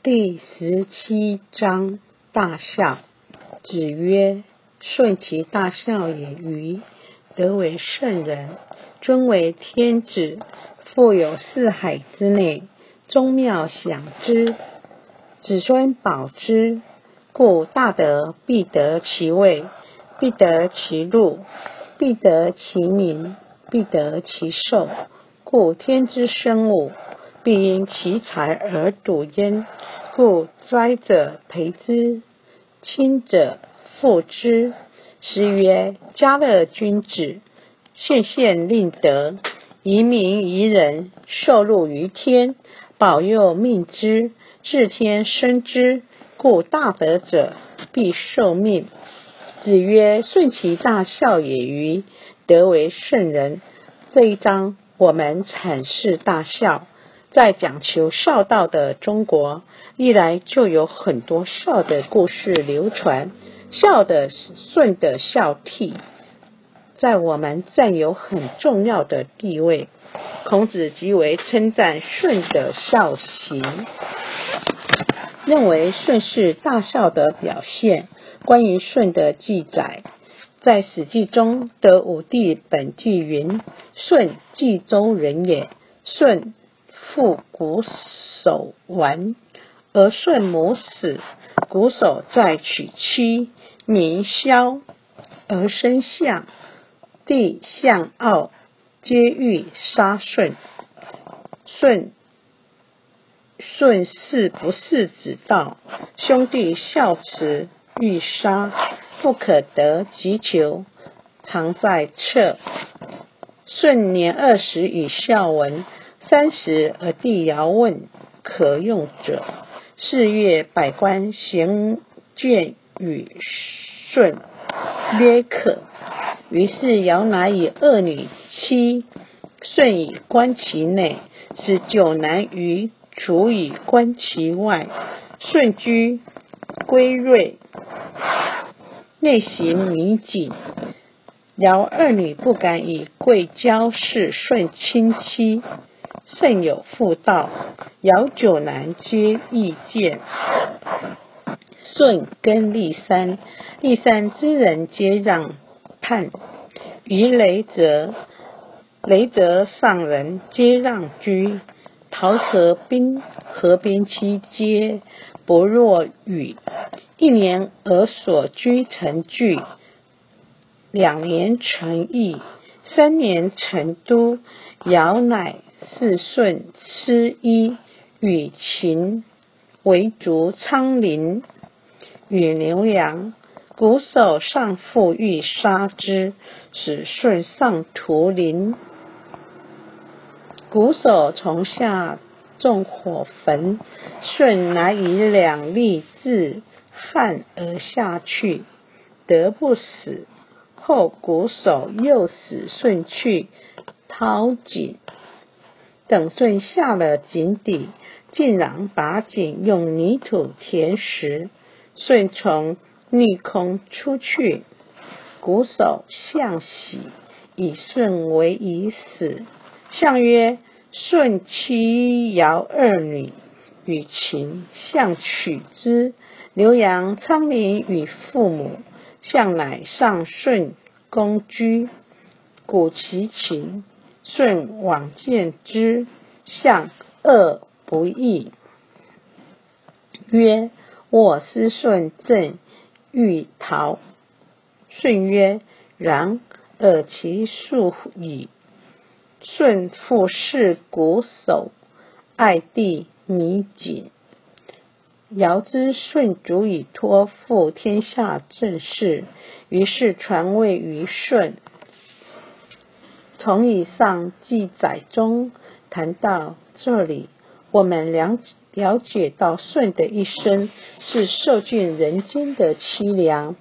第十七章大孝。子曰：“顺其大孝也，于德为圣人，尊为天子，富有四海之内，宗庙享之，子孙保之。故大德必得其位，必得其禄，必得其名，必得其寿。故天之生物。”必因其才而笃焉，故灾者培之，亲者富之。时曰：家乐君子，献献令德，遗民遗人，受禄于天，保佑命之，至天生之。故大德者必受命。子曰：顺其大孝也，于德为圣人。这一章我们阐释大孝。在讲求孝道的中国，历来就有很多孝的故事流传。孝的舜的孝悌，在我们占有很重要的地位。孔子极为称赞舜的孝行，认为舜是大孝的表现。关于舜的记载，在《史记》中的武帝本纪云：“舜，冀州人也。舜。”父瞽叟完，而舜母死，瞽叟再娶妻，年萧，而生相。帝相傲，皆欲杀舜。舜舜是不事子道，兄弟孝慈，欲杀，不可得，急求，常在侧。舜年二十，以孝文。三十而帝尧问可用者，四月百官行见与舜曰可。于是尧乃以二女妻舜以观其内，使九男于楚以观其外。舜居归瑞，内行弥谨。尧二女不敢以贵骄视舜亲妻。甚有妇道，尧九男皆意见。舜耕历山，历山之人皆让畔；于雷泽，雷泽上人皆让居。陶河滨，河边妻皆不若与。一年而所居成聚，两年成邑，三年成都。尧乃。是舜失衣，与秦为逐昌林，与牛羊。瞽叟上父欲杀之，使舜上屠陵。瞽叟从下纵火焚，舜乃以两力自汉而下去，得不死。后鼓手又使舜去掏井。等舜下了井底，竟然把井用泥土填实。舜从逆空出去，鼓手向喜，以舜为已死。相曰：舜妻尧二女与秦，相取之。刘阳昌陵与父母，相乃上舜公居，古其秦。舜往见之，相恶不义，曰：“我思舜正欲逃。”舜曰：“然，尔其速矣。”舜复视鼓手，爱弟弥谨。尧知舜足以托付天下政事，于是传位于舜。从以上记载中谈到这里，我们了了解到舜的一生是受尽人间的凄凉。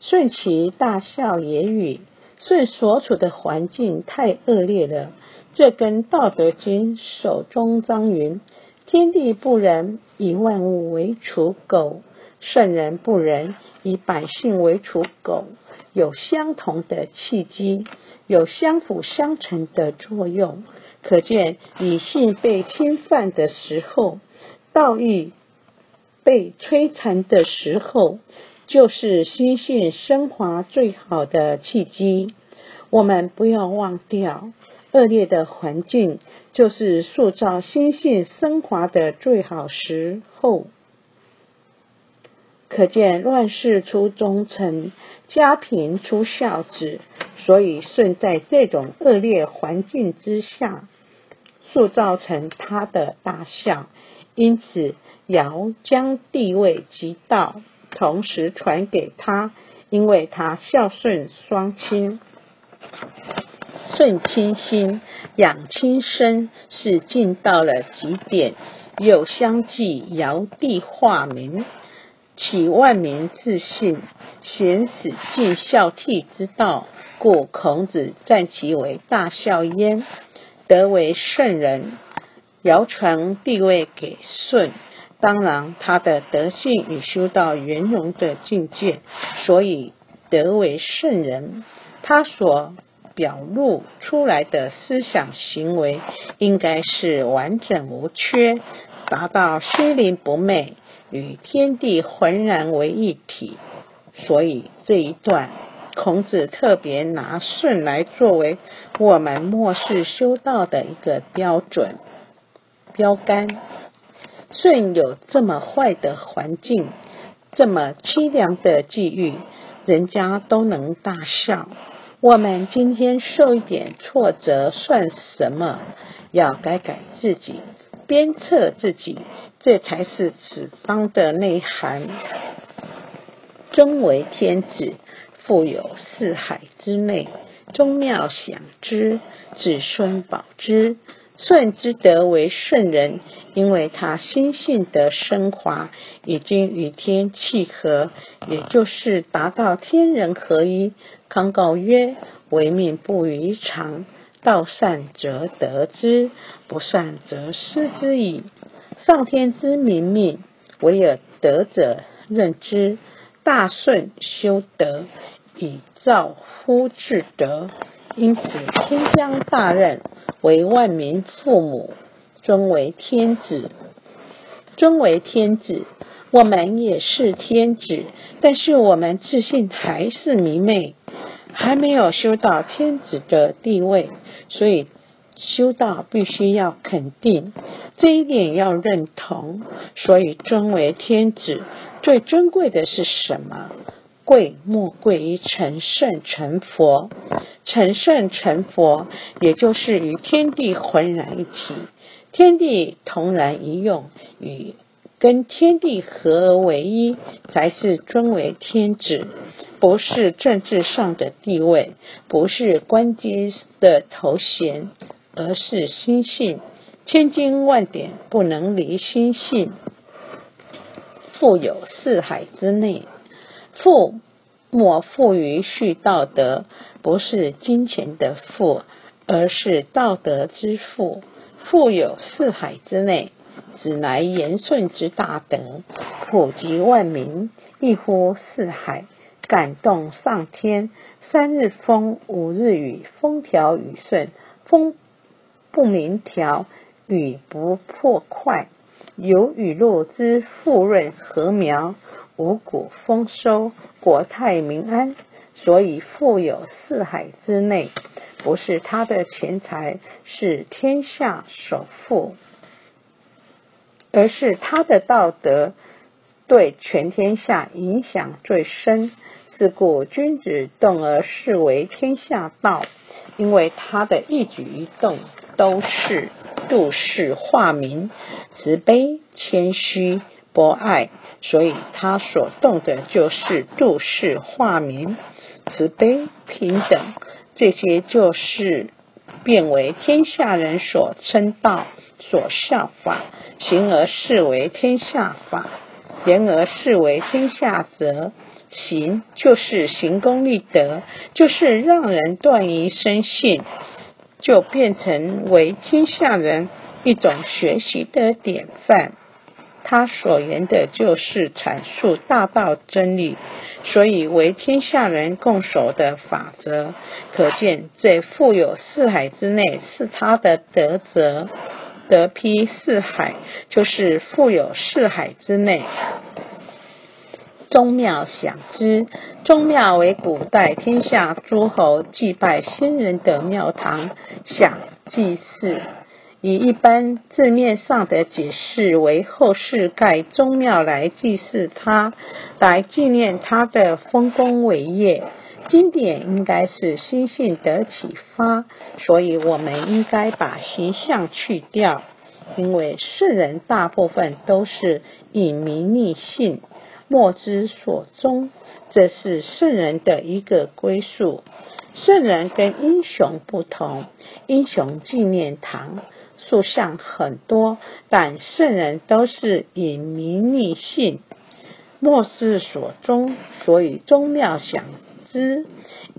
舜其大孝也与舜所处的环境太恶劣了，这跟《道德经》首中章云“天地不仁，以万物为刍狗；圣人不仁，以百姓为刍狗”有相同的契机。有相辅相成的作用，可见理性被侵犯的时候，道义被摧残的时候，就是心性升华最好的契机。我们不要忘掉，恶劣的环境就是塑造心性升华的最好时候。可见乱世出忠臣，家贫出孝子。所以舜在这种恶劣环境之下，塑造成他的大孝。因此，尧将地位及道同时传给他，因为他孝顺双亲，顺亲心，养亲身，是尽到了极点。又相继尧帝化名。启万民自信，显使尽孝悌之道，故孔子赞其为大孝焉，得为圣人。尧传地位给舜，当然他的德性已修到圆融的境界，所以得为圣人。他所表露出来的思想行为，应该是完整无缺，达到虚灵不昧。与天地浑然为一体，所以这一段孔子特别拿舜来作为我们末世修道的一个标准标杆。舜有这么坏的环境，这么凄凉的际遇，人家都能大笑。我们今天受一点挫折算什么？要改改自己。鞭策自己，这才是此方的内涵。终为天子，富有四海之内，宗庙享之，子孙保之。舜之德为圣人，因为他心性的升华已经与天契合，也就是达到天人合一。康告曰：“为命不于常。”道善则得之，不善则失之矣。上天之明命，唯有德者任之。大顺修德，以造乎至德。因此，天将大任，为万民父母，尊为天子。尊为天子，我们也是天子，但是我们自信还是迷昧。还没有修到天子的地位，所以修道必须要肯定这一点，要认同。所以尊为天子，最尊贵的是什么？贵莫贵于成圣成佛。成圣成佛，也就是与天地浑然一体，天地同然一用，与跟天地合而为一，才是尊为天子。不是政治上的地位，不是官阶的头衔，而是心性。千经万典不能离心性。富有四海之内，富莫富于续道德，不是金钱的富，而是道德之富。富有四海之内，指来言顺之大德，普及万民，一呼四海。感动上天，三日风，五日雨，风调雨顺，风不明调，雨不破快，有雨露之富润禾苗，五谷丰收，国泰民安。所以富有四海之内，不是他的钱财是天下首富，而是他的道德对全天下影响最深。是故君子动而视为天下道，因为他的一举一动都是度世化民、慈悲、谦虚、博爱，所以他所动的就是度世化民、慈悲、平等，这些就是变为天下人所称道、所效法，行而视为天下法，言而视为天下则。行就是行功立德，就是让人断疑生信，就变成为天下人一种学习的典范。他所言的就是阐述大道真理，所以为天下人共守的法则。可见这富有四海之内是他的德泽，德披四海，就是富有四海之内。宗庙享之，宗庙为古代天下诸侯祭拜先人的庙堂，享祭祀。以一般字面上的解释为后世盖宗庙来祭祀他，来纪念他的丰功伟业。经典应该是心性得启发，所以我们应该把形象去掉，因为世人大部分都是以名立姓，莫之所终，这是圣人的一个归宿。圣人跟英雄不同，英雄纪念堂。塑像很多，但圣人都是以名立姓，莫之所终，所以宗庙想之，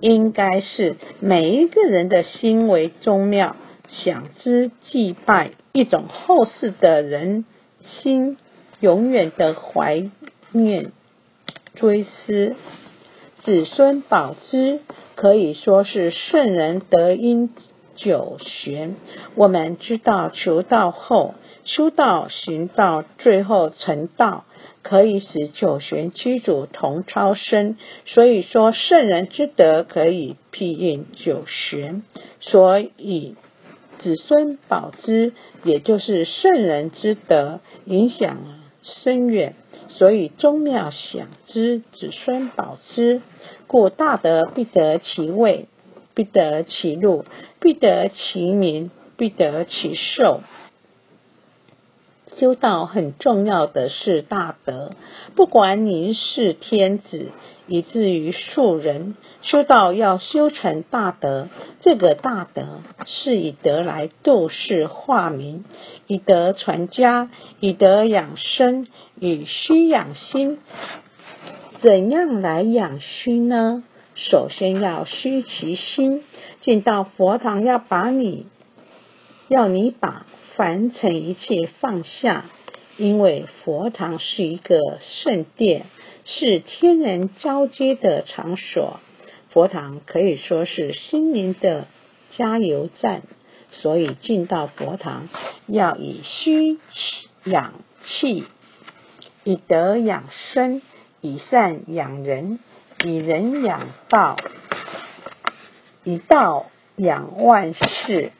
应该是每一个人的心为宗庙，想之祭拜，一种后世的人心永远的怀念追思，子孙保之，可以说是圣人得因。九玄，我们知道求道后修道行道，最后成道，可以使九玄七祖同超生。所以说圣人之德可以庇应九玄，所以子孙保之，也就是圣人之德影响深远。所以宗庙享之，子孙保之，故大德必得其位。必得其禄，必得其名，必得其寿。修道很重要的是大德，不管您是天子，以至于庶人，修道要修成大德。这个大德是以德来度世化民，以德传家，以德养生，以虚养心。怎样来养虚呢？首先要虚其心，进到佛堂要把你，要你把凡尘一切放下，因为佛堂是一个圣殿，是天人交接的场所。佛堂可以说是心灵的加油站，所以进到佛堂要以虚养气，以德养生，以善养人。以人养道，以道养万事。